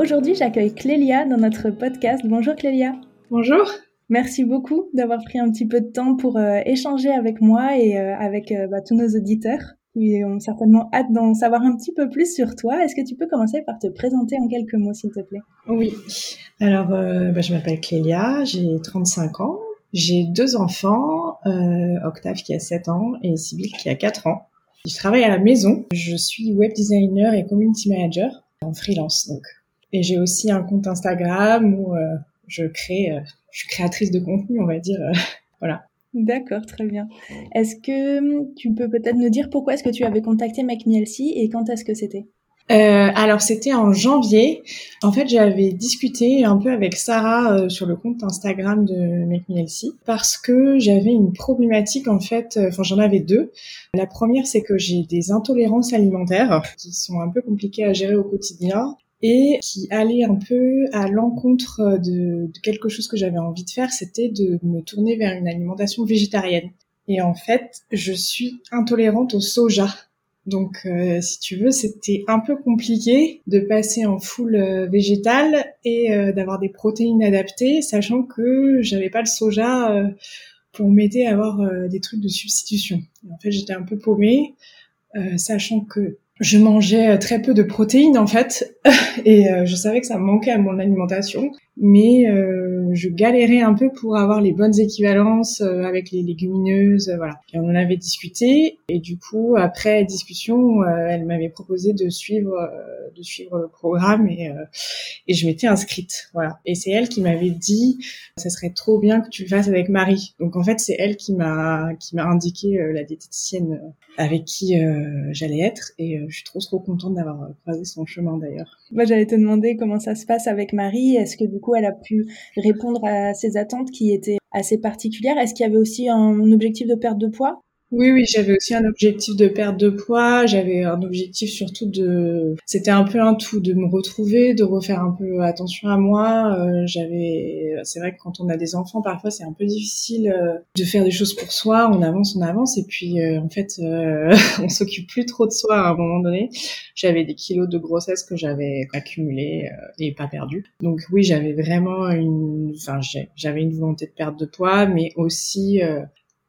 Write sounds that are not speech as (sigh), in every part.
Aujourd'hui, j'accueille Clélia dans notre podcast. Bonjour Clélia. Bonjour. Merci beaucoup d'avoir pris un petit peu de temps pour euh, échanger avec moi et euh, avec euh, bah, tous nos auditeurs qui ont certainement hâte d'en savoir un petit peu plus sur toi. Est-ce que tu peux commencer par te présenter en quelques mots, s'il te plaît? Oui. Alors, bah, je m'appelle Clélia, j'ai 35 ans. J'ai deux enfants, Octave qui a 7 ans et Sybille qui a 4 ans. Je travaille à la maison. Je suis web designer et community manager en freelance. Donc, et j'ai aussi un compte Instagram où euh, je crée, euh, je suis créatrice de contenu, on va dire. Euh, (laughs) voilà. D'accord, très bien. Est-ce que hum, tu peux peut-être nous dire pourquoi est-ce que tu avais contacté Make et quand est-ce que c'était? Euh, alors c'était en janvier. En fait, j'avais discuté un peu avec Sarah sur le compte Instagram de Make parce que j'avais une problématique en fait. Enfin, j'en avais deux. La première, c'est que j'ai des intolérances alimentaires qui sont un peu compliquées à gérer au quotidien et qui allait un peu à l'encontre de, quelque chose que j'avais envie de faire, c'était de me tourner vers une alimentation végétarienne. Et en fait, je suis intolérante au soja. Donc, euh, si tu veux, c'était un peu compliqué de passer en full euh, végétal et euh, d'avoir des protéines adaptées, sachant que j'avais pas le soja pour m'aider à avoir des trucs de substitution. en fait, j'étais un peu paumée, sachant que je mangeais euh, très peu de protéines en fait. (laughs) Et euh, je savais que ça manquait à mon alimentation. Mais euh, je galérais un peu pour avoir les bonnes équivalences avec les légumineuses voilà. Et on en avait discuté. Et du coup après discussion elle m'avait proposé de suivre de suivre le programme et et je m'étais inscrite. Voilà. Et c'est elle qui m'avait dit ça serait trop bien que tu le fasses avec Marie donc en fait c'est elle qui m'a qui m'a indiqué la diététicienne avec qui j'allais être je suis trop trop contente d'avoir croisé son chemin d'ailleurs. Moi, j'allais te demander comment ça se passe avec Marie. Est-ce que du coup, elle a pu répondre à ses attentes qui étaient assez particulières? Est-ce qu'il y avait aussi un objectif de perte de poids? Oui, oui, j'avais aussi un objectif de perte de poids. J'avais un objectif surtout de, c'était un peu un tout, de me retrouver, de refaire un peu attention à moi. Euh, j'avais, c'est vrai que quand on a des enfants, parfois c'est un peu difficile euh, de faire des choses pour soi. On avance, on avance, et puis euh, en fait, (laughs) on s'occupe plus trop de soi à un moment donné. J'avais des kilos de grossesse que j'avais accumulés et pas perdus. Donc oui, j'avais vraiment une, enfin, j'avais une volonté de perte de poids, mais aussi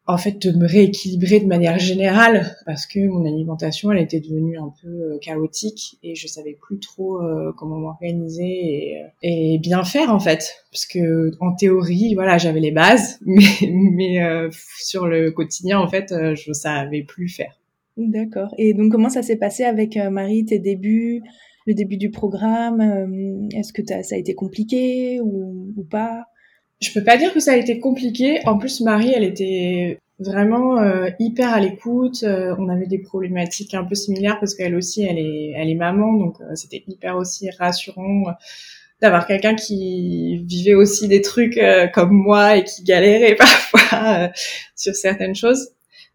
en fait de me rééquilibrer de manière générale parce que mon alimentation elle était devenue un peu euh, chaotique et je savais plus trop euh, comment m'organiser et, euh, et, bien faire en fait parce que en théorie voilà j'avais les bases (laughs) mais mais sur le quotidien en fait je savais plus faire. D'accord. Et donc comment ça s'est passé avec Marie tes débuts le début du programme Est-ce que ça a été compliqué ou, ou pas? Je peux pas dire que ça a été compliqué. En plus, Marie, elle était vraiment euh, hyper à l'écoute. Euh, on avait des problématiques un peu similaires parce qu'elle aussi, elle est, elle est maman, donc euh, c'était hyper aussi rassurant d'avoir quelqu'un qui vivait aussi des trucs comme moi et qui galérait (laughs) parfois sur certaines choses.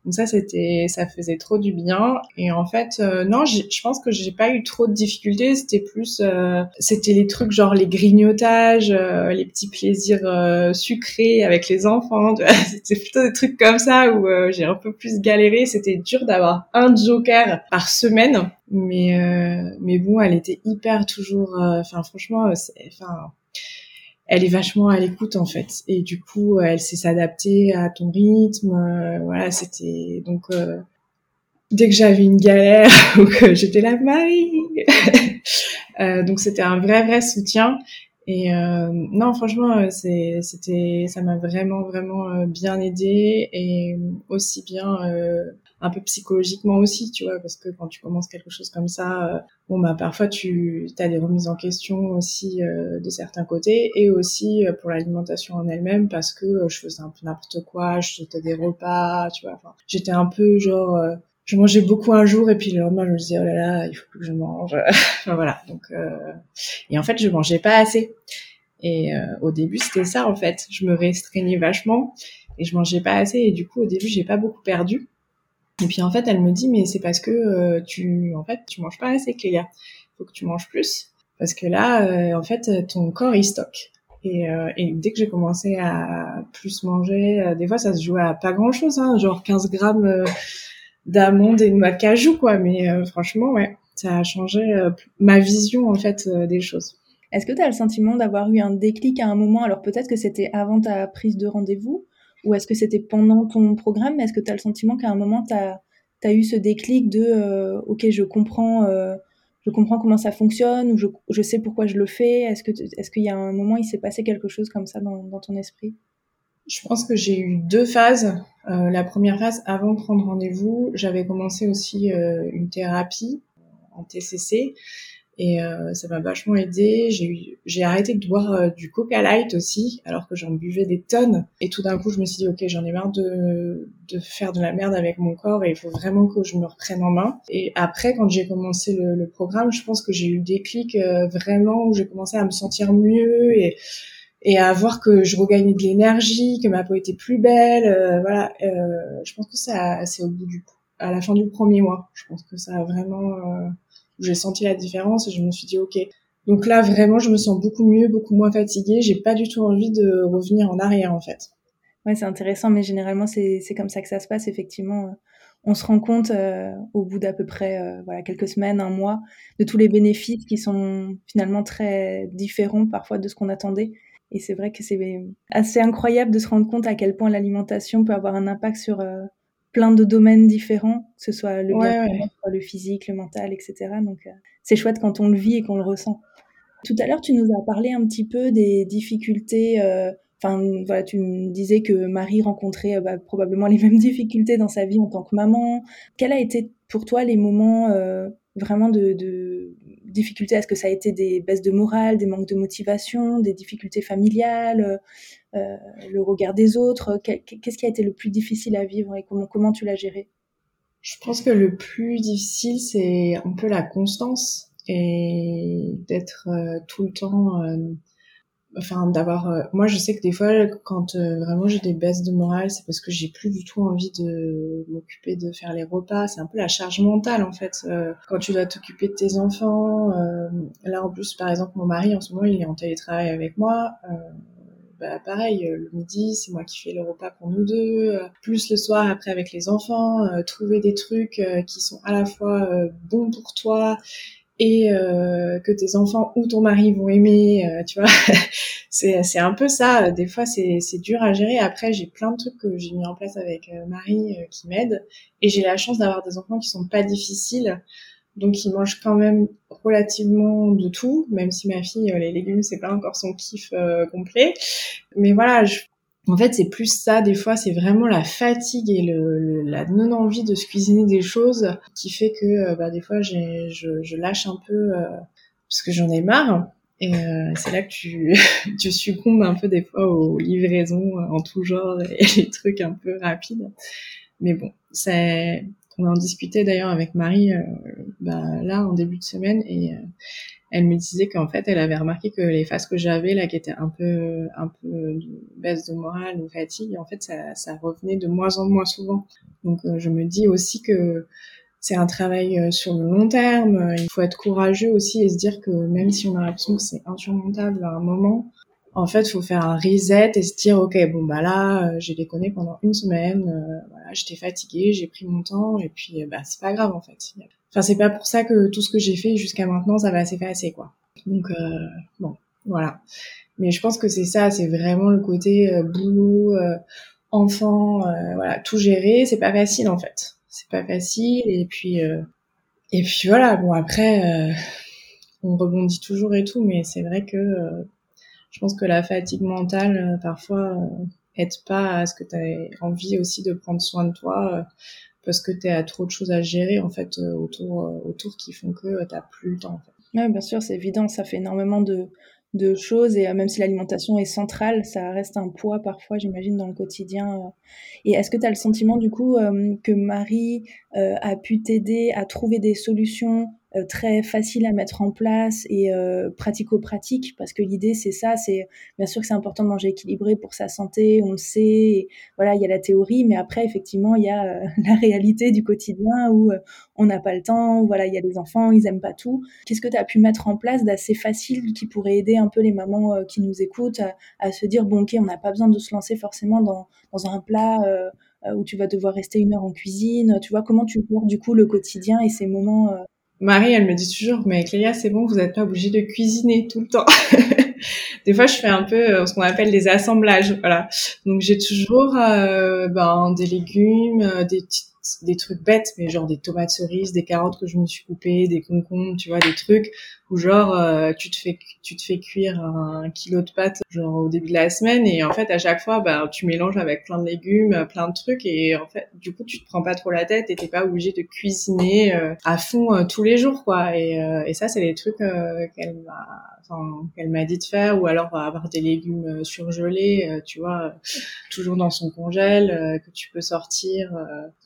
Donc ça, c'était, ça faisait trop du bien. Et en fait, euh, non, je pense que j'ai pas eu trop de difficultés. C'était plus, euh, c'était les trucs genre les grignotages, euh, les petits plaisirs sucrés avec les enfants. (laughs) C'était plutôt des trucs comme ça où j'ai un peu plus galéré. C'était dur d'avoir un joker par semaine, mais mais bon, elle était hyper toujours. Enfin, franchement, enfin elle est vachement à l'écoute en fait. Et du coup elle sait s'adapter à ton rythme euh, voilà c'était donc euh, dès que j'avais une galère (laughs) ou que j'étais là Marie (laughs) euh, donc c'était un vrai vrai soutien. Et non franchement c'est c'était ça m'a vraiment vraiment bien aidé et aussi bien un peu psychologiquement aussi, tu vois, parce que quand tu commences quelque chose comme ça, euh, bon bah parfois tu as des remises en question aussi euh, de certains côtés et aussi euh, pour l'alimentation en elle-même parce que je faisais un peu n'importe quoi, je faisais des repas, tu vois, j'étais un peu genre je mangeais beaucoup un jour et puis le lendemain je me disais oh là là il faut que je mange (laughs) enfin voilà donc et en fait je mangeais pas assez Et au début, c'était ça en fait. Je me restreignais vachement et je mangeais pas assez. Et du coup, au début, j'ai pas beaucoup perdu. Et puis en fait, elle me dit mais c'est parce que tu en fait tu manges pas assez, Clélia. Faut que tu manges plus parce que là, en fait, ton corps il stocke. Et, euh, et, dès que j'ai commencé à plus manger, euh, des fois ça se jouait à pas grand chose, hein, genre 15 grammes euh, d'amandes et de noix cajou, quoi. Mais franchement, ouais, ça a changé ma vision en fait des choses. Est-ce que tu as le sentiment d'avoir eu un déclic à un moment? Alors peut-être que c'était avant ta prise de rendez-vous, ou est-ce que c'était pendant ton programme? Est-ce que tu as le sentiment qu'à un moment, tu as, eu ce déclic de OK, je comprends je comprends comment ça fonctionne ou je, je sais pourquoi je le fais? Est-ce que est-ce qu'il y a un moment il s'est passé quelque chose comme ça dans, dans ton esprit? Je pense que j'ai eu deux phases. Euh, la première phase, avant de prendre rendez-vous, j'avais commencé aussi euh, une thérapie en TCC et euh, ça m'a vachement aidé. J'ai j'ai arrêté de boire euh, du Coca Light aussi, alors que j'en buvais des tonnes. Et tout d'un coup, je me suis dit, ok, j'en ai marre de, de faire de la merde avec mon corps et il faut vraiment que je me reprenne en main. Et après, quand j'ai commencé le, le, programme, je pense que j'ai eu des clics euh, vraiment où j'ai commencé à me sentir mieux et et à voir que je regagnais de l'énergie, que ma peau était plus belle. Euh, voilà, je pense que ça, c'est au bout du, à la fin du premier mois. Je pense que ça a vraiment j'ai senti la différence et je me suis dit ok. Donc là vraiment je me sens beaucoup mieux, beaucoup moins fatiguée. J'ai pas du tout envie de revenir en arrière en fait. Ouais c'est intéressant mais généralement c'est comme ça que ça se passe effectivement. On se rend compte euh, au bout d'à peu près euh, voilà quelques semaines, un mois, de tous les bénéfices qui sont finalement très différents parfois de ce qu'on attendait. Et c'est vrai que c'est assez incroyable de se rendre compte à quel point l'alimentation peut avoir un impact sur euh, plein de domaines différents, que ce soit le physique, le mental, etc. Donc euh, c'est chouette quand on le vit et qu'on le ressent. Tout à l'heure, tu nous as parlé un petit peu des difficultés. Euh, enfin, voilà, tu me disais que Marie rencontrait euh, bah, probablement les (laughs) mêmes difficultés dans sa vie en tant que maman. Quel a été pour toi les moments vraiment de, de difficultés? Est-ce que ça a été des baisses de morale, des manques de motivation, des difficultés familiales le regard des autres Qu'est-ce qui a été le plus difficile à vivre et comment, comment tu l'as géré? Je pense que le plus difficile, c'est un peu la constance et d'être euh, tout le temps euh, enfin d'avoir moi je sais que des fois quand vraiment j'ai des baisses de morale c'est parce que j'ai plus du tout envie de m'occuper de faire les repas. C'est un peu la charge mentale en fait quand tu dois t'occuper de tes enfants là en plus par exemple mon mari en ce moment il est en télétravail avec moi bah, pareil, euh, le midi, c'est moi qui fais le repas pour nous deux, euh, plus le soir après avec les enfants, euh, trouver des trucs qui sont à la fois bons pour toi et que tes enfants ou ton mari vont aimer, tu vois. (laughs) c'est c'est un peu ça. Des fois, c'est c'est dur à gérer. Après, j'ai plein de trucs que j'ai mis en place avec Marie qui m'aident et j'ai la chance d'avoir des enfants qui sont pas difficiles. Donc il mange quand même relativement de tout, même si ma fille euh, les légumes c'est pas encore son kiff euh, complet. Mais voilà, je... en fait c'est plus ça des fois, c'est vraiment la fatigue et le, la non envie de se cuisiner des choses qui fait que euh, bah, des fois je, je, lâche un peu parce que j'en ai marre. Et c'est là que tu, (laughs) tu succombes un peu des fois aux livraisons en tout genre et (laughs) les trucs un peu rapides. Mais bon, c'est on en discutait d'ailleurs avec Marie euh, bah, là en début de semaine et euh, elle me disait qu'en fait elle avait remarqué que les phases que j'avais là qui étaient un peu un peu baisse de morale ou fatigue en fait ça, ça revenait de moins en moins souvent. Donc euh, je me dis aussi que c'est un travail sur le long terme. Il faut être courageux aussi et se dire que même si on a l'impression que c'est insurmontable à un moment en fait, faut faire un reset et se dire, ok, bon bah là, euh, j'ai déconné pendant une semaine, euh, voilà, j'étais fatiguée, j'ai pris mon temps et puis euh, bah c'est pas grave en fait. Enfin, c'est pas pour ça que tout ce que j'ai fait jusqu'à maintenant, ça va s'effacer quoi. Donc bon, voilà. Mais je pense que c'est ça, c'est vraiment le côté boulot, enfant, voilà, tout gérer, c'est pas facile en fait. C'est pas facile et puis et puis voilà. Bon après, on rebondit toujours et tout, mais c'est vrai que je pense que la fatigue mentale, euh, parfois, euh, aide pas à ce que tu aies envie aussi de prendre soin de toi euh, parce que tu as trop de choses à gérer en fait autour autour qui font que tu plus le temps en. Oui, bien sûr, c'est évident, ça fait énormément de, de choses et même si l'alimentation est centrale, ça reste un poids parfois, j'imagine, dans le quotidien. Et est-ce que tu as le sentiment du coup que Marie a pu t'aider à trouver des solutions très facile à mettre en place et pratico-pratique, parce que l'idée c'est ça, c'est bien sûr que c'est important de manger équilibré pour sa santé, on le sait, voilà, il y a la théorie, mais après effectivement il y a (laughs) la réalité du quotidien où on n'a pas le temps, voilà, il y a des enfants, ils aiment pas tout. Qu'est-ce que tu as pu mettre en place d'assez facile qui pourrait aider un peu les mamans qui nous écoutent à, se dire bon ok, on n'a pas besoin de se lancer forcément dans, un plat euh, où tu vas devoir rester une heure en cuisine Tu vois, comment tu vois du coup le quotidien et ces moments euh? Marie, elle me dit toujours, mais Cléa, c'est bon, vous n'êtes pas obligée de cuisiner tout le temps. (laughs) des fois, je fais un peu euh, ce qu'on appelle des assemblages, voilà. Donc, j'ai toujours ben, des légumes, des petites des trucs bêtes, mais genre des tomates cerises, des carottes que je me suis coupées, des concombres, tu vois, des trucs où genre euh, tu te fais tu te fais cuire un kilo de pâtes genre au début de la semaine et en fait à chaque fois bah tu mélanges avec plein de légumes, plein de trucs et en fait du coup tu te prends pas trop la tête et t'es pas obligé de cuisiner euh, à fond euh, tous les jours quoi. Et, et ça c'est les trucs qu'elle m'a qu'elle m'a dit de faire ou alors avoir des légumes surgelés tu vois toujours dans son congèle que tu peux sortir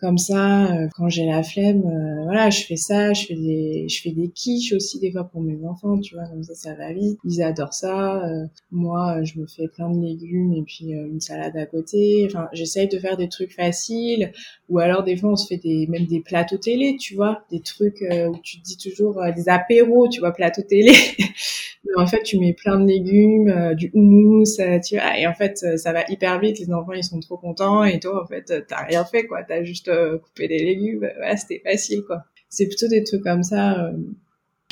comme ça quand j'ai la flemme voilà je fais ça je fais des je fais des quiches aussi des fois pour mes enfants, tu vois, comme ça, ça va vite. Ils adorent ça. Euh, moi, je me fais plein de légumes et puis euh, une salade à côté. Enfin, j'essaye de faire des trucs faciles. Ou alors, des fois, on se fait des, même des plateaux télé, tu vois, des trucs euh, où tu te dis toujours des apéros, tu vois, plateau télé. (laughs) Mais en fait, tu mets plein de légumes, du houmous, tu vois, et en fait, ça va hyper vite. Les enfants, ils sont trop contents, et toi, en fait, t'as rien fait, quoi. T'as juste coupé des légumes. Ouais, c'était facile, quoi. C'est plutôt des trucs comme ça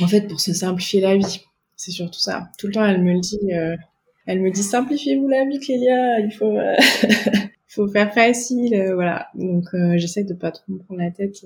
en fait, pour se simplifier la vie. C'est surtout ça. Tout le temps, elle me le dit. Euh, elle me dit simplifiez-vous la vie, Clélia. Il faut, euh, (laughs) faut faire facile, euh, voilà. Donc, j'essaie de pas trop me prendre la tête,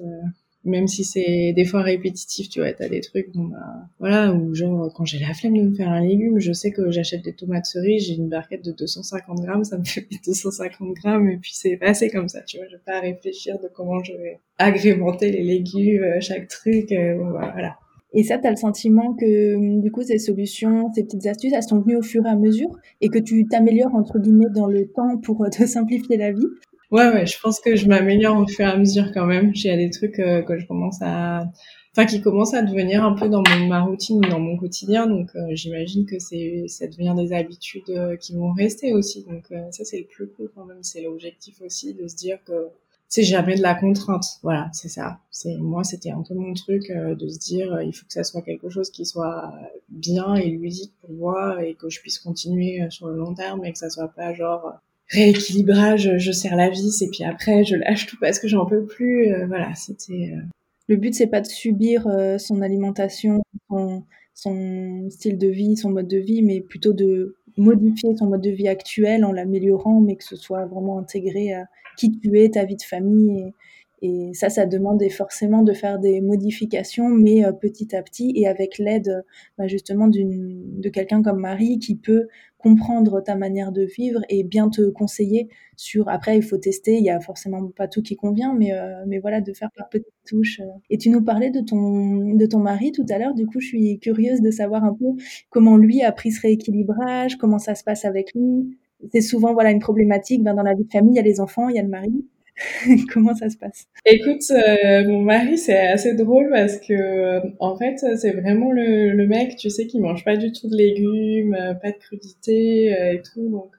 même si c'est des fois répétitif. Tu vois, t'as des trucs, bon bah, voilà, ou genre quand j'ai la flemme de me faire un légume, je sais que j'achète des tomates cerises, j'ai une barquette de 250 grammes, ça me fait 250 grammes, et puis c'est passé comme ça. Tu vois, je vais pas réfléchir de comment je vais agrémenter les légumes, chaque truc. bah, voilà. Et ça, tu as le sentiment que hum, du coup, ces solutions, ces petites astuces, elles sont venues au fur et à mesure et que tu t'améliores entre guillemets dans le temps pour euh, (laughs) te simplifier la vie? Ouais, ouais, je pense que je m'améliore au fur et à mesure quand même. J'ai des trucs euh, que je commence à, enfin, qui commencent à devenir un peu dans ma routine, dans mon quotidien. Donc, euh, j'imagine que c'est, ça devient des habitudes qui vont rester aussi. Donc, ça, c'est le plus cool quand même. C'est l'objectif aussi de se dire que c'est jamais de la contrainte. Voilà, c'est ça. C'est moi, c'était un peu mon truc euh, de se dire, euh, il faut que ça soit quelque chose qui soit bien et ludique pour moi et que je puisse continuer euh, sur le long terme et que ça soit pas genre rééquilibrage, je serre la vis et puis après je lâche tout parce que j'en peux plus. voilà, c'était. Le but c'est pas de subir son alimentation, son, son style de vie, son mode de vie, mais plutôt de modifier son mode de vie actuel en l'améliorant, mais que ce soit vraiment intégré à qui tu es, ta vie de famille. Et, ça, ça demande forcément de faire des modifications, mais euh, petit à petit et avec l'aide bah, justement de quelqu'un comme Marie qui peut comprendre ta manière de vivre et bien te conseiller sur. Après, il faut tester. Il y a forcément pas tout qui convient, mais euh, mais voilà, de faire par petites touches. Euh. Et tu nous parlais de ton de ton mari tout à l'heure. Du coup, je suis curieuse de savoir un peu comment lui a pris ce rééquilibrage, comment ça se passe avec lui. C'est souvent voilà une problématique. Ben, dans la vie de famille, il y a les enfants, il y a le mari. (laughs) Comment ça se passe? Écoute, euh, mon mari, c'est assez drôle parce que, en fait, c'est vraiment le, le, mec, tu sais, qui mange pas du tout de légumes, euh, pas de crudité euh, et tout. Donc,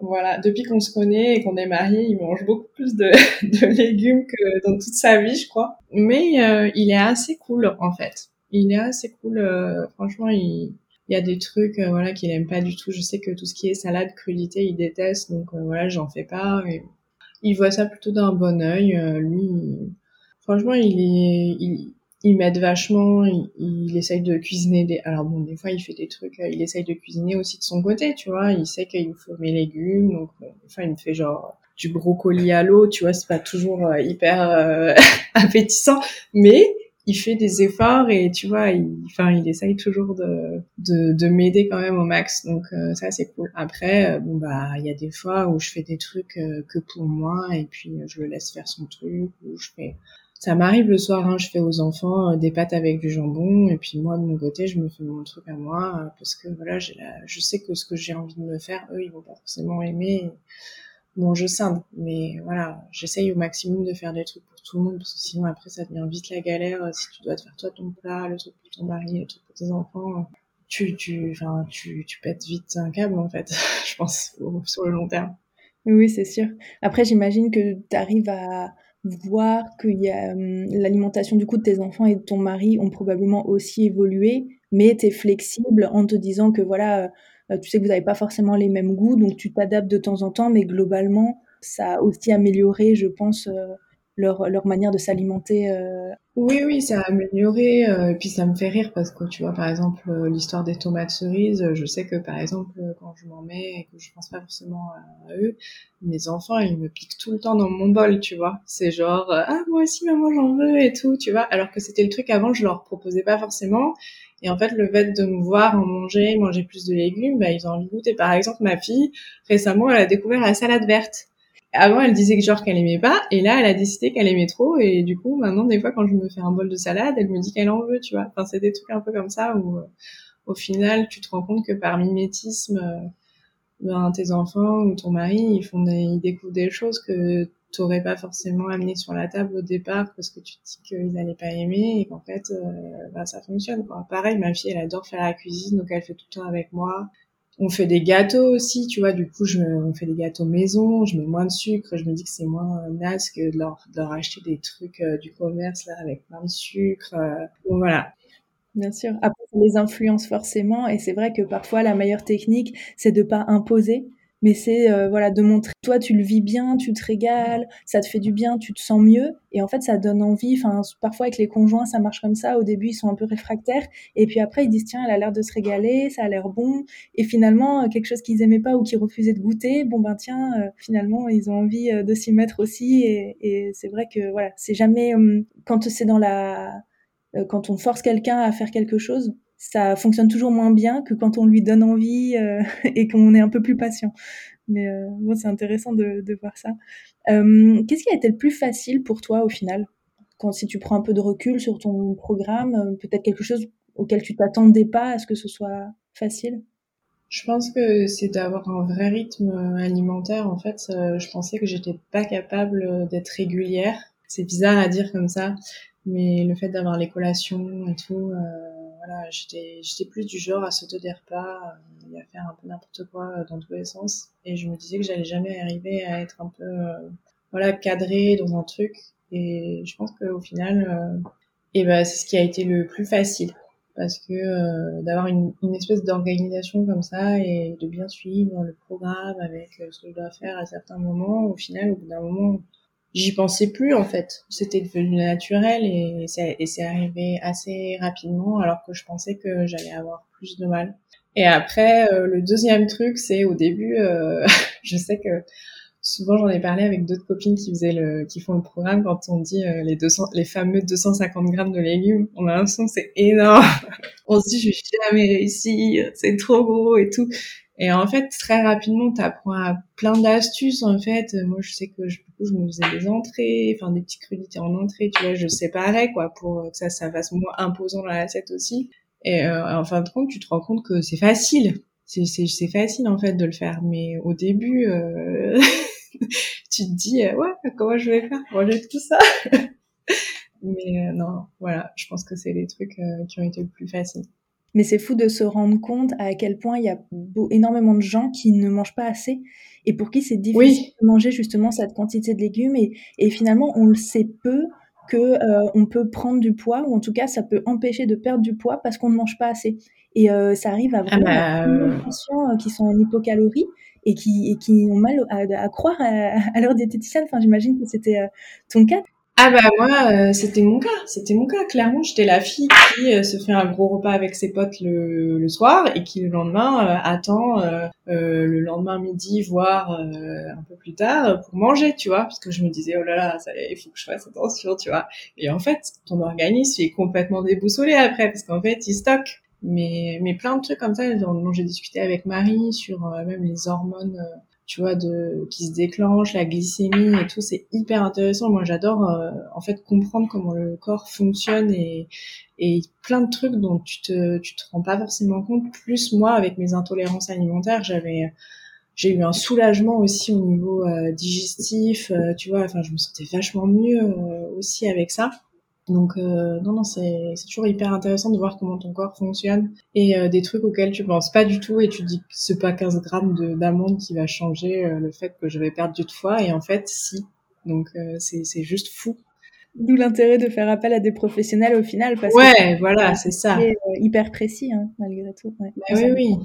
voilà, depuis qu'on se connaît et qu'on est mariés, il mange beaucoup plus de, (laughs) de, légumes que dans toute sa vie, je crois. Mais il est assez cool, en fait. Il est assez cool. franchement, il, il y a des trucs voilà qu'il aime pas du tout. Je sais que tout ce qui est salade, crudité, il déteste. Donc voilà, j'en fais pas. Il voit ça plutôt d'un bon œil. Euh, lui, franchement, il est, il, il m'aide vachement. Il, il, essaye de cuisiner des. Alors bon, des fois, il fait des trucs. Euh, il essaye de cuisiner aussi de son côté, tu vois. Il sait qu'il faut mes légumes, donc des fois, il me fait genre du brocoli à l'eau, tu vois. C'est pas toujours euh, hyper (laughs) appétissant, mais il fait des efforts et tu vois, il, enfin, essaye toujours de, de, de m'aider quand même au max. Donc euh, ça, c'est cool. Après, euh, bon bah, il y a des fois où je fais des trucs euh, que pour moi et puis je le laisse faire son truc. Ou je fais, ça m'arrive le soir, hein, je fais aux enfants des pâtes avec du jambon et puis moi de mon côté, je me fais mon truc à moi parce que voilà, j'ai la, je sais que ce que j'ai envie de me faire, eux, ils vont pas forcément aimer. Bon, je scinde, mais voilà, j'essaye au maximum de faire des trucs pour tout le monde, parce que sinon après ça devient vite la galère. Si tu dois te faire toi ton plat, le truc pour ton mari, le truc pour tes enfants, tu, tu, enfin, tu, tu pètes vite un câble en fait, (laughs) je pense, sur le long terme. Oui, c'est sûr. Après, j'imagine que tu arrives à voir que hum, l'alimentation du coup de tes enfants et de ton mari ont probablement aussi évolué, mais tu es flexible en te disant que voilà, tu sais que vous n'avez pas forcément les mêmes goûts, donc tu t'adaptes de temps en temps, mais globalement, ça a aussi amélioré, je pense, euh, leur, leur manière de s'alimenter euh, Oui, oui, ça a amélioré. et puis ça me fait rire parce que tu vois, par exemple, l'histoire des tomates cerises, je sais que par exemple, quand je m'en mets et que je pense pas forcément à, eux, mes enfants, ils me piquent tout le temps dans mon bol, tu vois. C'est genre, ah, moi aussi, maman, j'en veux et tout, tu vois. Alors que c'était le truc avant, je leur proposais pas forcément. Et en fait, le fait de me voir en manger, manger plus de légumes, bah, ils ont envie de goûter. Par exemple, ma fille, récemment, elle a découvert la salade verte. Avant, elle disait que genre qu'elle aimait pas, et là, elle a décidé qu'elle aimait trop, et du coup, maintenant, des fois, quand je me fais un bol de salade, elle me dit qu'elle en veut, tu vois. Enfin, c'est des trucs un peu comme ça où, euh, au final, tu te rends compte que par mimétisme, euh, ben, tes enfants ou ton mari, ils font des, ils découvrent des choses que t'aurais pas forcément amené sur la table au départ parce que tu te dis qu'ils n'allaient pas aimer et qu'en fait euh, bah, ça fonctionne quoi. Pareil, ma fille elle adore faire la cuisine donc elle fait tout le temps avec moi. On fait des gâteaux aussi, tu vois, du coup je on fait des gâteaux maison, je mets moins de sucre, je me dis que c'est moins naze que de leur, de leur acheter des trucs euh, du commerce là avec plein de sucre. Euh. Voilà, Bien sûr. Après, ça les influence forcément, et c'est vrai que parfois la meilleure technique, c'est de pas imposer, mais c'est euh, voilà de montrer toi tu le vis bien, tu te régales, ça te fait du bien, tu te sens mieux et en fait ça donne envie. Enfin parfois avec les conjoints ça marche comme ça. Au début ils sont un peu réfractaires et puis après ils disent tiens elle a l'air de se régaler, ça a l'air bon et finalement euh, quelque chose qu'ils aimaient pas ou qu'ils refusaient de goûter, bon ben tiens euh, finalement ils ont envie de s'y mettre aussi et, et c'est vrai que voilà c'est jamais hum, quand c'est dans la quand on force quelqu'un à faire quelque chose, ça fonctionne toujours moins bien que quand on lui donne envie euh, (laughs) et qu'on est un peu plus patient. Mais euh, bon, c'est intéressant de, de, voir ça. Euh, Qu'est-ce qui a été le plus facile pour toi au final? Quand, Si tu prends un peu de recul sur ton programme, euh, peut-être quelque chose auquel tu t'attendais pas à ce que ce soit facile? Je pense que c'est d'avoir un vrai rythme alimentaire. En fait, je pensais que j'étais pas capable d'être régulière. C'est bizarre à dire comme ça, mais le fait d'avoir les collations et tout, euh, voilà, j'étais, plus du genre à sauter des repas euh, et à faire un peu n'importe quoi euh, dans tous les sens. Et je me disais que j'allais jamais arriver à être un peu, euh, voilà, cadré dans un truc. Et je pense qu'au final, et ben, c'est ce qui a été le plus facile. Parce que d'avoir une, une, espèce d'organisation comme ça et de bien suivre le programme avec ce que je dois faire à certains moments, au final, au bout d'un moment, j'y pensais plus en fait. C'était devenu naturel et c'est arrivé assez rapidement alors que je pensais que j'allais avoir plus de mal. Et après, euh, le deuxième truc, c'est au début, euh, (laughs) je sais que souvent j'en ai parlé avec d'autres copines qui faisaient le, qui font le programme quand on dit euh, les 200, les fameux 250 grammes de légumes. On a l'impression que c'est énorme. (laughs) on se dit je vais jamais réussir, c'est trop gros et tout. Et en fait, très rapidement, tu apprends plein d'astuces. En fait, moi, je sais que je, je me faisais des entrées, enfin des petits crudités en entrée, tu vois, je séparais quoi pour que ça, ça fasse moins imposant dans l'assiette aussi. Et euh, en fin de compte, tu te rends compte que c'est facile. C'est, facile en fait de le faire, mais au début, euh... (laughs) tu te dis euh, ouais, comment je vais faire pour manger tout ça? (laughs) Mais euh, non, voilà, je pense que c'est les trucs euh, qui ont été le plus faciles. Mais c'est fou de se rendre compte à quel point il y a énormément de gens qui ne mangent pas assez et pour qui c'est difficile de manger justement cette quantité de légumes et, et finalement on le sait peu que euh, on peut prendre du poids ou en tout cas ça peut empêcher de perdre du poids parce qu'on ne mange pas assez et euh, ça arrive à vraiment ah bah, des patients euh, qui sont en hypocalorie et qui, et qui ont mal à, à croire à, à, leur diététicienne. Enfin, j'imagine que c'était euh, ton cas. Ah bah moi, euh, c'était mon cas, c'était mon cas. Clairement, j'étais la fille qui euh, se fait un gros repas avec ses potes le, le soir et qui le lendemain euh, attend le lendemain midi, voire un peu plus tard, pour manger, tu vois, parce que je me disais oh là là, ça, il faut que je fasse attention, tu vois. Et en fait, ton organisme est complètement déboussolé après, parce qu'en fait, il stocke. Mais mais plein de trucs comme ça dont j'ai discuté avec Marie sur même les hormones tu vois, de qui se déclenche, la glycémie et tout, c'est hyper intéressant. Moi, j'adore euh, en fait comprendre comment le corps fonctionne et et plein de trucs dont tu te tu te rends pas forcément compte. Plus moi, avec mes intolérances alimentaires, j'avais j'ai eu un soulagement aussi au niveau digestif, tu vois. Enfin, je me sentais vachement mieux aussi avec ça. Donc euh, non non c'est toujours hyper intéressant de voir comment ton corps fonctionne et euh, des trucs auxquels tu penses pas du tout et tu dis que c'est pas 15 grammes de d'amande qui va changer euh, le fait que je vais perdre du foie et en fait si donc c'est c'est juste fou. D'où l'intérêt de faire appel à des professionnels au final parce ouais voilà c'est ça hyper précis hein, malgré tout. Ouais. Bah oui oui.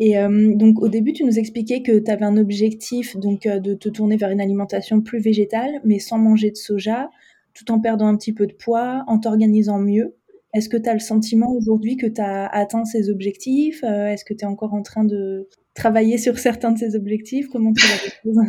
Et donc au début, tu nous expliquais que tu avais un objectif donc de te tourner vers une alimentation plus végétale, mais sans manger de soja tout en perdant un petit peu de poids, en t'organisant mieux. Est-ce que tu as le sentiment aujourd'hui que tu as atteint ces objectifs? Euh, Est-ce que tu es encore en train de travailler sur certains de ces objectifs? Comment tu vois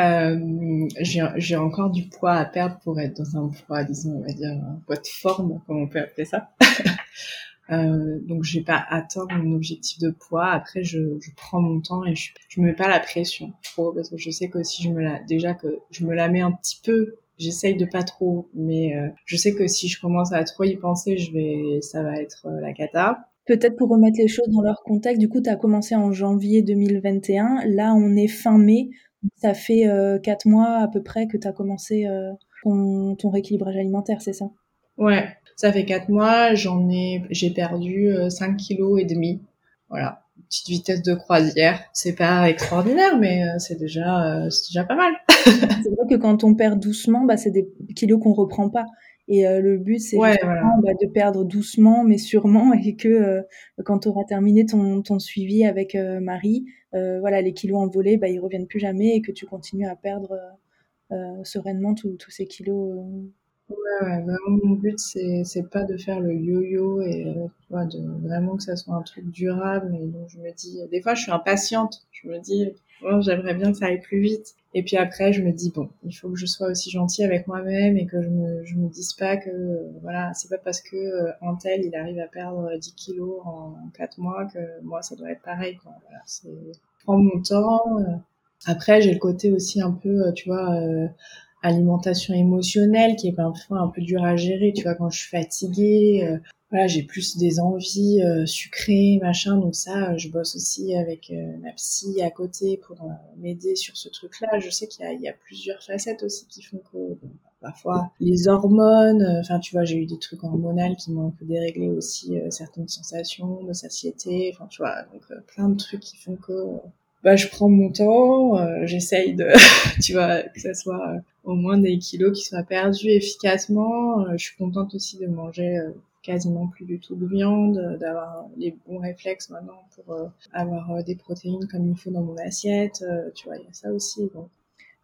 euh, J'ai encore du poids à perdre pour être dans un poids, disons, on va dire, un poids de forme, comme on peut appeler ça. (laughs) euh, donc, j'ai pas atteint mon objectif de poids. Après, je, je prends mon temps et je, je me mets pas la pression trop parce que je sais que si je me la, déjà que je me la mets un petit peu J'essaye de pas trop, mais euh, je sais que si je commence à trop y penser, je vais, ça va être euh, la cata. Peut-être pour remettre les choses dans leur contexte, du coup, tu as commencé en janvier 2021. Là, on est fin mai. Ça fait euh, quatre mois à peu près que tu as commencé ton, ton, rééquilibrage alimentaire, c'est ça? Ouais, ça fait quatre mois. J'en ai, j'ai perdu 5 kilos et demi. Voilà petite vitesse de croisière. C'est pas extraordinaire, mais euh, c'est déjà, euh, c'est déjà pas mal. (laughs) c'est vrai que quand on perd doucement, bah, c'est des kilos qu'on reprend pas. Et euh, le but, c'est bah, de perdre doucement, mais sûrement, (laughs) et que quand tu auras terminé ton, ton suivi avec Marie, voilà, les kilos envolés, bah, ils reviennent plus jamais, et que tu continues à perdre sereinement tous ces kilos Ouais, ouais, vraiment mon but c'est c'est pas de faire le yo-yo et euh, tu vois, de vraiment que ça soit un truc durable et donc je me dis des fois je suis impatiente, je me dis oh, j'aimerais bien que ça aille plus vite et puis après je me dis bon, il faut que je sois aussi gentille avec moi-même et que je me je me dise pas que voilà, c'est pas parce que euh, un tel il arrive à perdre 10 kilos en, 4 mois que moi ça doit être pareil quoi. Voilà, c'est prends mon temps euh. après, j'ai le côté aussi un peu, tu vois, euh, alimentation émotionnelle qui est parfois un peu dur à gérer. Tu vois, quand je suis fatiguée, euh, voilà, j'ai plus des envies euh, sucrées, machin. Donc ça, euh, je bosse aussi avec ma psy à côté pour m'aider sur ce truc-là. Je sais qu'il y, y, a plusieurs facettes aussi qui font que parfois les hormones, enfin tu vois, j'ai eu des trucs hormonaux qui m'ont un peu déréglé aussi certaines sensations de satiété. Enfin tu vois, donc plein de trucs qui font que bah, je prends mon temps, euh, j'essaye de, (laughs) tu vois, que ça soit euh, au moins des kilos qui soient perdus efficacement. Euh, je suis contente aussi de manger quasiment plus du tout de viande, d'avoir les bons réflexes maintenant pour avoir des protéines comme il faut dans mon assiette. tu vois, il y a ça aussi. Donc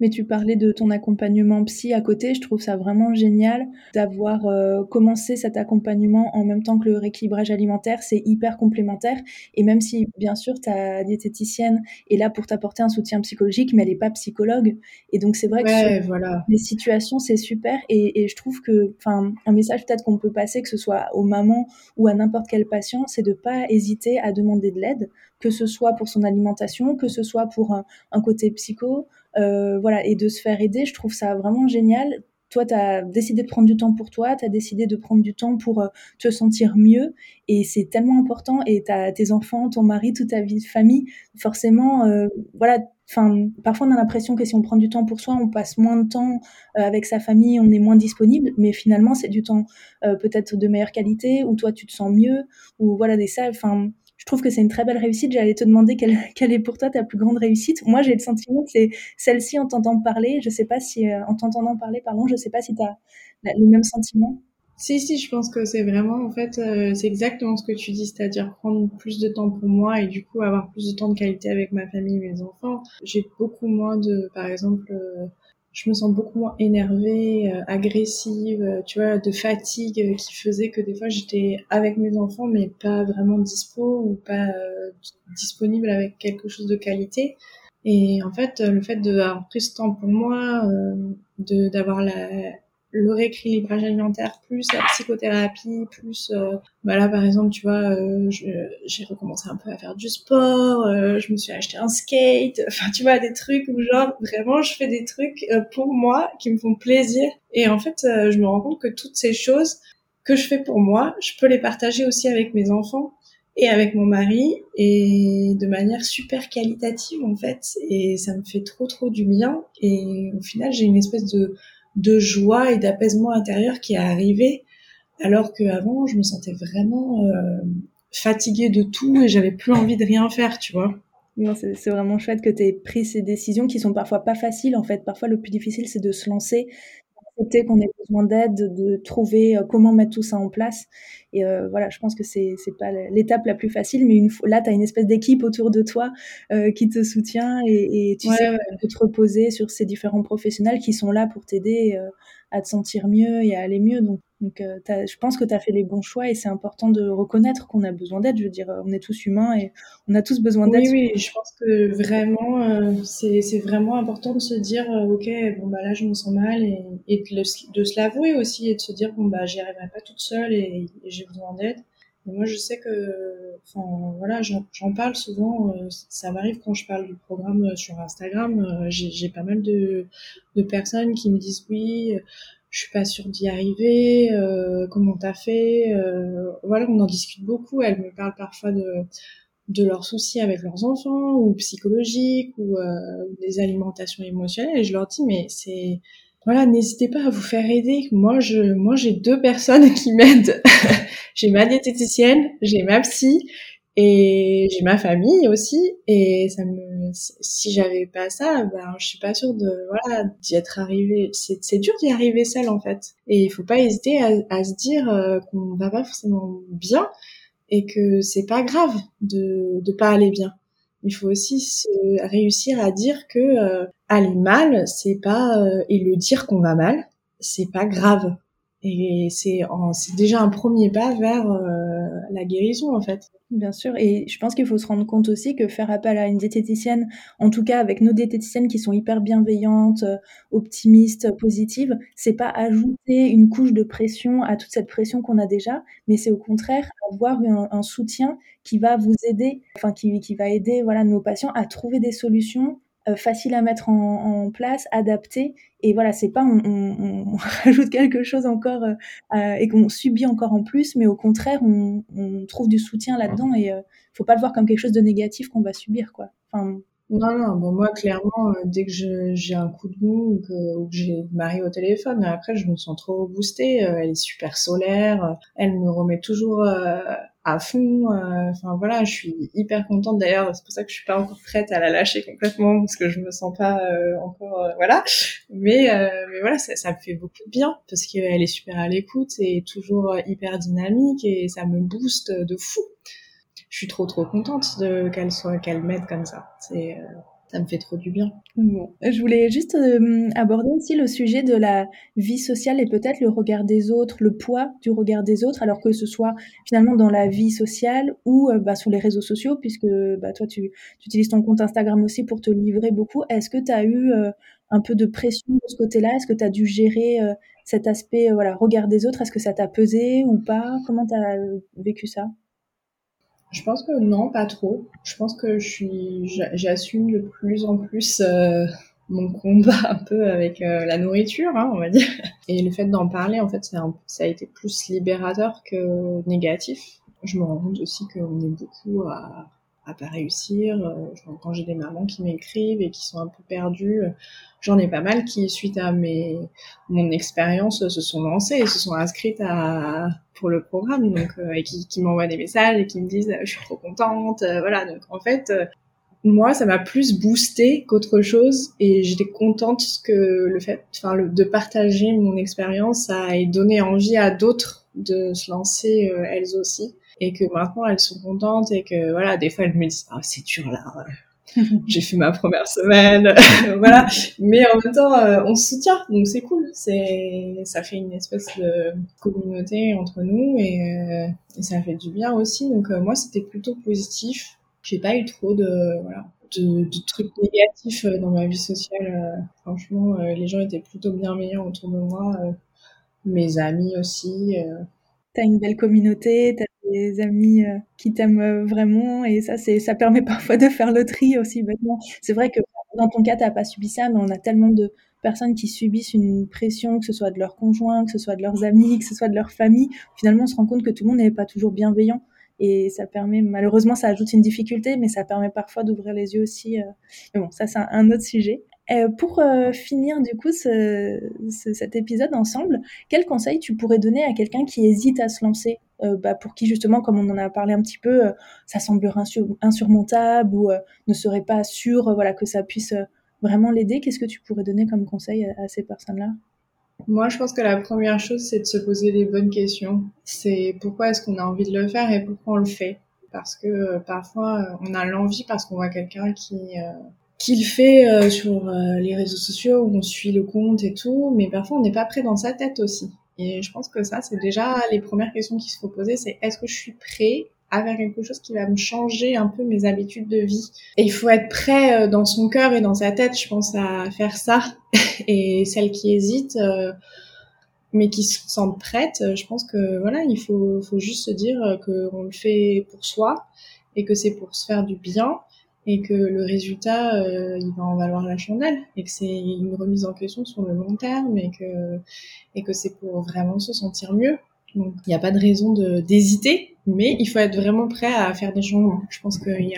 mais tu parlais de ton accompagnement psy à côté. Je trouve ça vraiment génial d'avoir euh, commencé cet accompagnement en même temps que le rééquilibrage alimentaire. C'est hyper complémentaire. Et même si, bien sûr, ta diététicienne est là pour t'apporter un soutien psychologique, mais elle n'est pas psychologue. Et donc, c'est vrai que voilà. les situations, c'est super. Et, et, je trouve que, enfin, un message peut-être qu'on peut passer, que ce soit aux mamans ou à n'importe quel patient, c'est de pas hésiter à demander de l'aide, que ce soit pour son alimentation, que ce soit pour un, un côté psycho, voilà, et de se faire aider, je trouve ça vraiment génial. Toi, tu as décidé de prendre du temps pour toi, tu as décidé de prendre du temps pour euh, te sentir mieux, et c'est tellement important. Et tu tes enfants, ton mari, toute ta vie de famille, forcément, euh, voilà. Enfin, parfois on a l'impression que si on prend du temps pour soi, on passe moins de temps avec sa famille, on est moins disponible, mais finalement c'est du temps peut-être de meilleure qualité, ou toi tu te sens mieux, ou voilà des salles. Enfin, trouve que c'est une très belle réussite. J'allais te demander (laughs) quelle, est pour toi ta plus grande réussite. Moi, j'ai le sentiment que c'est celle-ci en t'entendant parler. Je sais pas si, euh, en t'entendant parler, pardon, je sais pas si tu as le même sentiment. Si, si, je pense que c'est vraiment, en fait, euh, c'est exactement ce que tu dis, c'est-à-dire prendre plus de temps pour moi et du coup avoir plus de temps de qualité avec ma famille mes enfants. J'ai beaucoup moins de, par exemple, euh, je me sens beaucoup moins énervée, euh, agressive, euh, tu vois, de fatigue euh, qui faisait que des fois j'étais avec mes enfants mais pas vraiment dispo ou pas disponible avec quelque chose de qualité. Et en fait, le fait d'avoir pris ce temps pour moi, de d'avoir la le rééquilibrage alimentaire plus la psychothérapie plus euh, bah là par exemple tu vois euh, j'ai recommencé un peu à faire du sport euh, je me suis acheté un skate (laughs) enfin tu vois des trucs où genre vraiment je fais des trucs euh, pour moi qui me font plaisir. Et en fait je me rends compte que toutes ces choses que je fais pour moi je peux les partager aussi avec mes enfants et avec mon mari et de manière super qualitative en fait. Et ça me fait trop trop du bien. Et au final j'ai une espèce de de joie et d'apaisement intérieur qui est arrivé alors qu'avant je me sentais vraiment euh, fatiguée de tout et j'avais plus envie de rien faire tu vois c'est vraiment chouette que tu aies pris ces décisions qui sont parfois pas faciles en fait. Parfois le plus difficile c'est de se lancer, d'accepter qu'on ait besoin d'aide, de trouver euh, comment mettre tout ça en place. Et euh, voilà, je pense que c'est c'est pas l'étape la plus facile, mais une fois, là tu as une espèce d'équipe autour de toi euh, qui te soutient et, et tu sais te reposer sur ces différents professionnels qui sont là pour t'aider à te sentir mieux et à aller mieux. Donc, donc euh, je pense que tu as fait les bons choix et c'est important de reconnaître qu'on a besoin d'aide. Je veux dire, on est tous humains et on a tous besoin d'aide. Oui, oui, je pense que vraiment, euh, c'est vraiment important de se dire, euh, ok, bon bah là je me sens mal et, et de, de se l'avouer aussi et de se dire, bon bah j'y arriverai pas toute seule et, et j'ai besoin d'aide. Et moi, je sais que, enfin, voilà, j'en parle souvent. ça m'arrive quand je parle du programme sur Instagram. J'ai pas mal de, de personnes qui me disent oui, je suis pas sûre d'y arriver, euh, comment t'as fait, euh, voilà, on en discute beaucoup. Elles me parlent parfois de de leurs soucis avec leurs enfants ou psychologiques ou euh, des alimentations émotionnelles et je leur dis mais c'est voilà n'hésitez pas à vous faire aider moi je moi j'ai deux personnes (laughs) qui m'aident j'ai ma diététicienne j'ai ma psy et j'ai ma famille aussi et ça me si j'avais pas ça ben je suis pas sûre de voilà d'y être arrivée. C'est dur d'y arriver seule en fait. Et il faut pas hésiter à, se dire euh, qu'on va pas forcément bien et que c'est pas grave de de pas aller bien. Il faut aussi réussir à dire que euh, aller mal c'est pas euh, et le dire qu'on va mal c'est pas grave et c'est déjà un premier pas vers euh, la guérison en fait. Bien sûr, et je pense qu'il faut se rendre compte aussi que faire appel à une diététicienne, en tout cas avec nos diététiciennes qui sont hyper bienveillantes, euh, optimistes, positives, c'est pas ajouter une couche de pression à toute cette pression qu'on a déjà, mais c'est au contraire avoir un, soutien qui va vous aider, enfin qui, qui va aider voilà nos patients à trouver des solutions facile à mettre en, place, adapté. Et voilà, c'est pas on, on, on, (laughs) rajoute quelque chose encore euh, et qu'on subit encore en plus, mais au contraire, on, trouve du soutien là-dedans et euh, faut pas le voir comme quelque chose de négatif qu'on va subir, quoi. Enfin, non, non, bon, moi, clairement, dès que j'ai un coup de mou ou que, j'ai Marie au téléphone, après, je me sens trop boostée. elle est super solaire. Elle me remet toujours à fond. Euh, enfin voilà, je suis hyper contente. D'ailleurs, c'est pour ça que je suis pas encore prête à la lâcher complètement parce que je me sens pas euh, encore euh, voilà. Mais mais voilà, ça, me fait beaucoup de bien parce qu'elle est super à l'écoute et toujours hyper dynamique et ça me booste de fou. Je suis trop trop contente qu'elle soit qu'elle m'aide comme ça. C'est ça me fait trop du bien. Bon. Je voulais juste euh, aborder aussi le sujet de la vie sociale et peut-être le regard des autres, le poids du regard des autres, alors que ce soit finalement dans la vie sociale ou euh, bah, sur les réseaux sociaux, puisque bah, toi, tu, utilises ton compte Instagram aussi pour te livrer beaucoup. Est-ce que tu as eu euh, un peu de pression de ce côté-là? Est-ce que tu as dû gérer cet aspect voilà, regard des autres? Est-ce que ça t'a pesé ou pas? Comment tu as vécu ça? Je pense que non, pas trop. Je pense que je suis, j'assume de plus en plus euh, mon combat un peu avec euh, la nourriture, hein, on va dire. Et le fait d'en parler, en fait, ça a été plus libérateur que négatif. Je me rends compte aussi qu'on est beaucoup à, pas réussir. Euh, quand j'ai des mamans qui m'écrivent et qui sont un peu perdues, j'en ai pas mal qui, suite à mes mon expérience, se sont lancées et se sont inscrites à pour le programme, donc euh, et qui, m'envoient des messages et qui me disent je suis trop contente, euh, voilà. Donc en fait, moi, ça m'a plus boosté qu'autre chose et j'étais contente que le fait, enfin, de partager mon expérience, ait donné envie à d'autres de se lancer elles aussi et que maintenant elles sont contentes et que voilà, des fois elles me disent ah c'est dur là. (laughs) J'ai fait ma première semaine, (laughs) voilà. Mais en même temps, euh, on se soutient, donc c'est cool. C'est, ça fait une espèce de communauté entre nous et, euh, et ça fait du bien aussi. Donc euh, moi, c'était plutôt positif. J'ai pas eu trop de, voilà, de, de, trucs négatifs dans ma vie sociale. franchement, les gens étaient plutôt bienveillants autour de moi. mes amis aussi. T'as une belle communauté, t'as des amis euh, qui t'aiment euh, vraiment et ça c'est ça permet parfois de faire le tri aussi. C'est vrai que dans ton cas t'as pas subi ça mais on a tellement de personnes qui subissent une pression que ce soit de leur conjoint, que ce soit de leurs amis, que ce soit de leur famille. Finalement on se rend compte que tout le monde n'est pas toujours bienveillant et ça permet, malheureusement, ça ajoute une difficulté, mais ça permet parfois d'ouvrir les yeux aussi. Mais bon, ça, c'est un autre sujet. Pour finir du coup ce, cet épisode ensemble, quel conseil tu pourrais donner à quelqu'un qui hésite à se lancer bah, pour qui justement, comme on en a parlé un petit peu, ça semblerait insurmontable ou ne serait pas sûr voilà, que ça puisse vraiment l'aider? Qu'est-ce que tu pourrais donner comme conseil à, ces personnes-là? Moi, je pense que la première chose, c'est de se poser les bonnes questions. C'est pourquoi est-ce qu'on a envie de le faire et pourquoi on le fait? Parce que euh, parfois, euh, on a l'envie parce qu'on voit quelqu'un qui euh, qui le fait sur les réseaux sociaux où on suit le compte et tout, mais parfois on n'est pas prêt dans sa tête aussi. Et je pense que ça, c'est déjà les premières questions qu'il faut poser, c'est est-ce que je suis prêt à faire quelque chose qui va me changer un peu mes habitudes de vie? Et il faut être prêt euh, dans son cœur et dans sa tête, je pense, à faire ça. (laughs) Et celles qui hésitent, euh, mais qui se sentent prêtes, euh, je pense que voilà, il faut, faut juste se dire qu'on le fait pour soi et que c'est pour se faire du bien et que le résultat, il va en valoir la chandelle et que c'est une remise en question sur le long terme et que et que c'est pour vraiment se sentir mieux. Donc il n'y a pas de raison d'hésiter, mais il faut être vraiment prêt à faire des changements. Je pense qu'il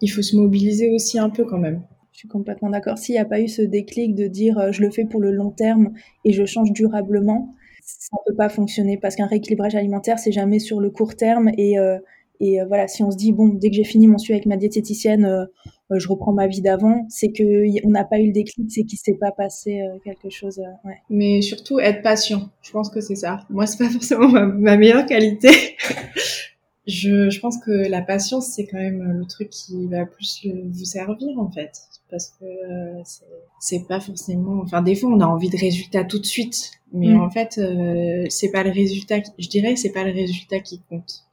il faut se mobiliser aussi un peu quand même. Je suis complètement d'accord. S'il n'y a pas eu ce déclic de dire euh, je le fais pour le long terme et je change durablement, ça ne peut pas fonctionner parce qu'un rééquilibrage alimentaire, c'est jamais sur le court terme et euh, et euh, voilà, si on se dit bon, dès que j'ai fini mon suivi avec ma diététicienne, euh, euh, je reprends ma vie d'avant, c'est que on n'a pas eu le déclic, c'est qu'il s'est pas passé quelque chose. Ouais. Mais surtout être patient. Je pense que c'est ça. Moi, c'est pas (laughs) forcément ma, meilleure qualité. (laughs) je, je pense que la patience, c'est quand même le truc qui va plus vous servir en fait, parce que c'est pas forcément. Enfin, des fois, on a envie de résultats tout de suite, mais mm. en fait, c'est pas le résultat. Je dirais, c'est pas le résultat qui compte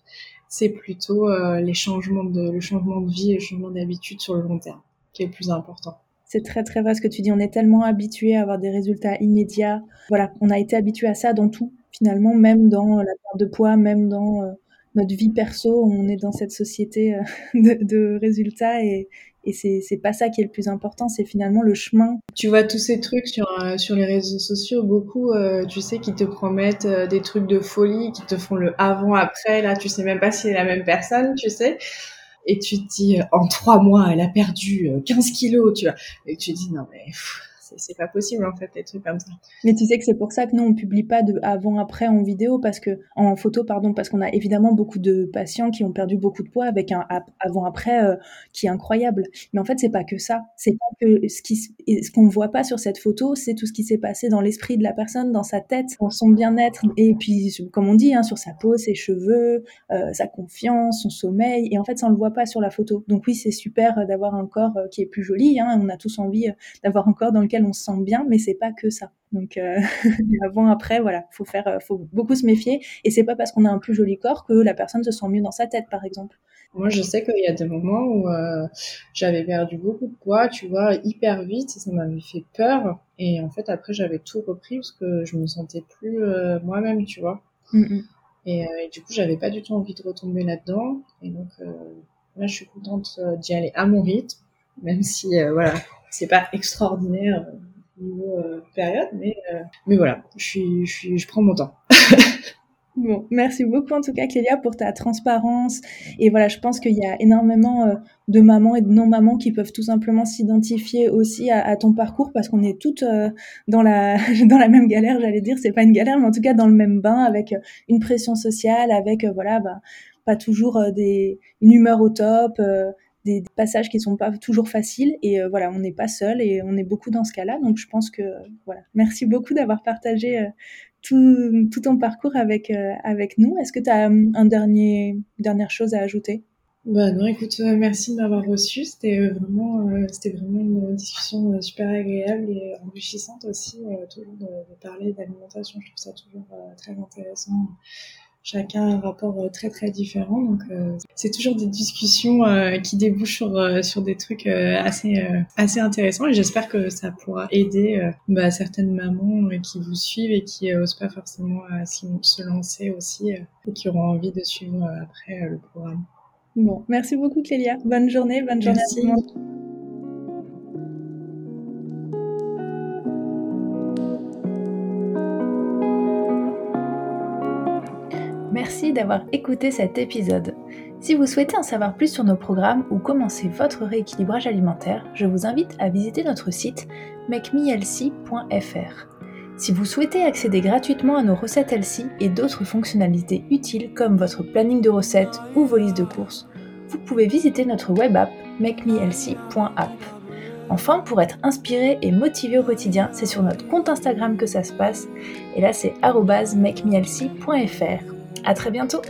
c'est plutôt euh, les changements de, le changement de vie et le changement d'habitude sur le long terme qui est le plus important. C'est très très vrai ce que tu dis. On est tellement habitué à avoir des résultats immédiats. Voilà, on a été habitué à ça dans tout finalement, même dans la perte de poids, même dans euh, notre vie perso. On est dans cette société euh, (laughs) de, résultats et, et c'est pas ça qui est le plus important, c'est finalement le chemin. Tu vois tous ces trucs sur euh, sur les réseaux sociaux, beaucoup, euh, tu sais, qui te promettent des trucs de folie, qui te font le avant après. Là, tu sais même pas si c'est la même personne, tu sais. Et tu te dis, en trois mois, elle a perdu 15 kilos, tu vois. Et tu te dis, non mais c'est pas possible en fait des trucs comme ça. Mais tu sais que c'est pour ça que nous on publie pas de avant après en vidéo parce que en photo pardon parce qu'on a évidemment beaucoup de patients qui ont perdu beaucoup de poids avec un avant après euh, qui est incroyable. Mais en fait c'est pas que ça, c'est pas que ce qui ce qu'on voit pas sur cette photo, c'est tout ce qui s'est passé dans l'esprit de la personne, dans sa tête, dans son bien-être et puis comme on dit hein, sur sa peau, ses cheveux, euh, sa confiance, son sommeil et en fait ça on le voit pas sur la photo. Donc oui c'est super d'avoir un corps euh, qui est plus joli, hein, on a tous envie d'avoir un corps dans lequel on se sent bien, mais c'est pas que ça. Donc euh, (laughs) avant, après, voilà, faut faire, euh, faut beaucoup se méfier. Et c'est pas parce qu'on a un plus joli corps que la personne se sent mieux dans sa tête, par exemple. Moi, je sais qu'il y a des moments où euh, j'avais perdu beaucoup de poids, tu vois, hyper vite, ça m'avait fait peur. Et en fait, après, j'avais tout repris parce que je me sentais plus moi-même, tu vois. Mm, mm. Et, et, du coup, j'avais pas du tout envie de retomber là-dedans. Et donc, là, je suis contente d'y aller à mon rythme, même si, voilà, c'est pas extraordinaire euh, niveau euh, période, mais euh, mais voilà, je suis, je prends mon temps. (laughs) Bon, merci beaucoup en tout cas Clélia pour ta transparence. Et voilà, je pense qu'il y a énormément de mamans et de non-mamans qui peuvent tout simplement s'identifier aussi à, ton parcours parce qu'on est toutes dans la (laughs) dans la même galère, j'allais dire. C'est pas une galère, mais en tout cas dans le même bain avec une pression sociale, avec voilà, bah, pas toujours des une humeur au top, des, passages qui sont pas toujours faciles et euh, voilà on n'est pas seul et on est beaucoup dans ce cas-là. Donc je pense que voilà. Merci beaucoup d'avoir partagé euh, tout, tout, ton parcours avec euh, avec nous. Est-ce que tu as un dernier dernière chose à ajouter? Bah non, écoute, merci de m'avoir reçu. C'était vraiment, c'était vraiment une discussion super agréable et enrichissante aussi, toujours de, de parler d'alimentation. Je trouve ça toujours très intéressant chacun a un rapport euh, très très différent. Donc euh, c'est toujours des discussions euh, qui débouchent sur sur des trucs assez assez intéressants et j'espère que ça pourra aider bah, certaines mamans qui vous suivent et qui osent pas forcément se lancer aussi et qui auront envie de suivre après le programme. Bon, merci beaucoup Clélia. Bonne journée, bonne journée à tout le monde. Merci d'avoir écouté cet épisode. Si vous souhaitez en savoir plus sur nos programmes ou commencer votre rééquilibrage alimentaire, je vous invite à visiter notre site makemeLC.fr. Si vous souhaitez accéder gratuitement à nos recettes LC et d'autres fonctionnalités utiles comme votre planning de recettes ou vos listes de courses, vous pouvez visiter notre web app makemelc.app. Enfin, pour être inspiré et motivé au quotidien, c'est sur notre compte Instagram que ça se passe. Et là, c'est makemelc.fr. À très bientôt.